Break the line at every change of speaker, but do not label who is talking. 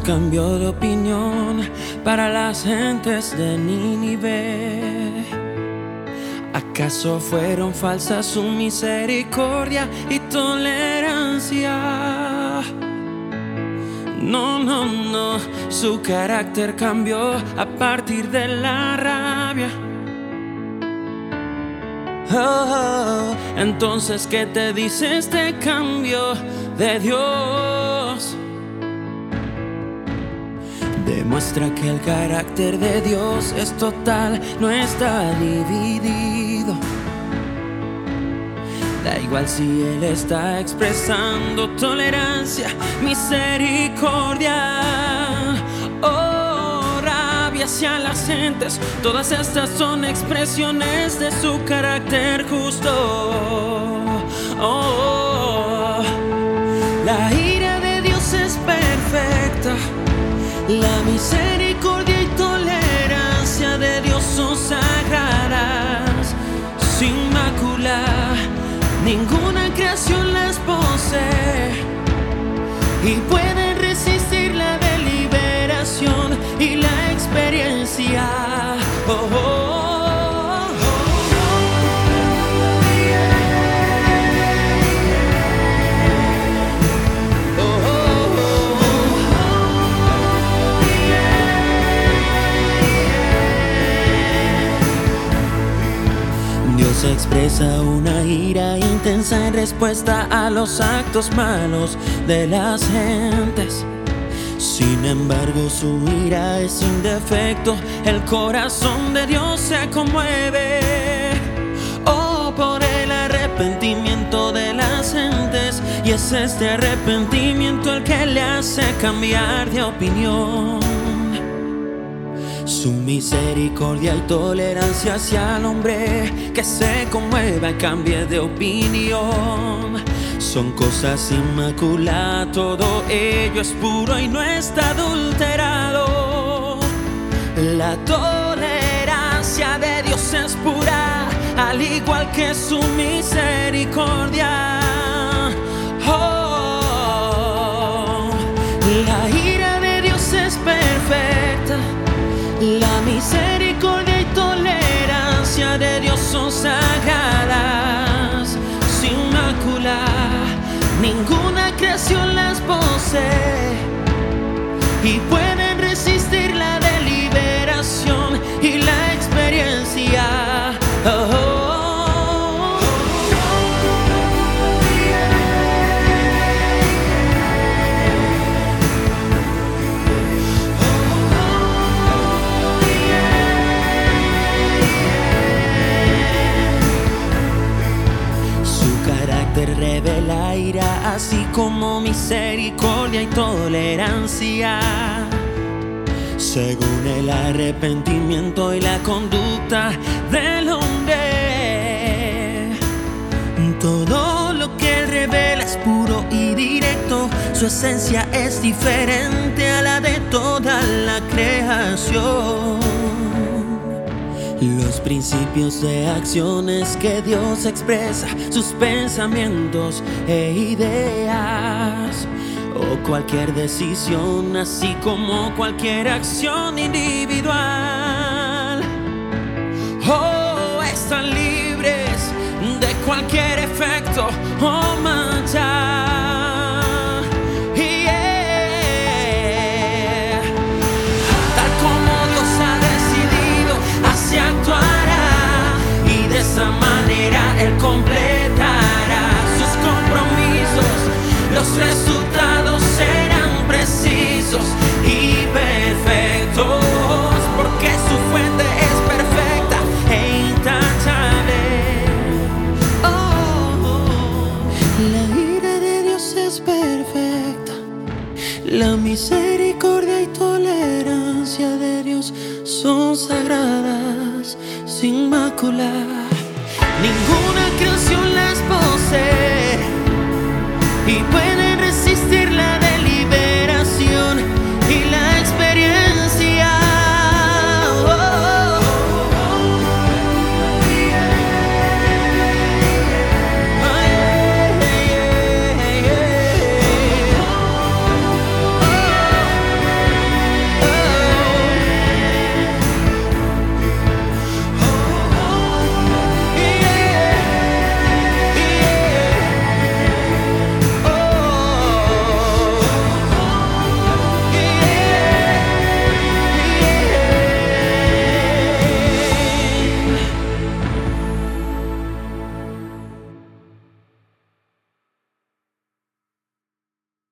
Cambió de opinión para las gentes de Nínive. ¿Acaso fueron falsas su misericordia y tolerancia? No, no, no, su carácter cambió a partir de la rabia. Oh, entonces, ¿qué te dice este cambio de Dios? Demuestra que el carácter de Dios es total, no está dividido. Da igual si Él está expresando tolerancia, misericordia oh, rabia hacia las gentes. Todas estas son expresiones de su carácter justo. Oh, la La misericordia y tolerancia de Dios son sagradas, sin mácula. Ninguna creación las posee y pueden resistir la deliberación y la experiencia. Oh, oh, una ira intensa en respuesta a los actos malos de las gentes. Sin embargo, su ira es sin defecto, el corazón de Dios se conmueve. Oh, por el arrepentimiento de las gentes, y es este arrepentimiento el que le hace cambiar de opinión. Su misericordia y tolerancia hacia el hombre que se conmueva y cambie de opinión. Son cosas inmaculadas, todo ello es puro y no está adulterado. La tolerancia de Dios es pura, al igual que su misericordia. Misericordia y tolerancia de Dios son sagradas, sin mácula. Ninguna creación las posee y pueden así como misericordia y tolerancia. Según el arrepentimiento y la conducta del hombre, todo lo que revela es puro y directo. Su esencia es diferente a la de toda la creación. Los principios de acciones que Dios expresa, sus pensamientos e ideas, o cualquier decisión, así como cualquier acción individual. Oh, están libres de cualquier efecto los resultados serán precisos y perfectos, porque su fuente es perfecta e intachable. Oh. La ira de Dios es perfecta, la misericordia y tolerancia de Dios son sagradas, sin macular. Ninguna creación las posee. Y puede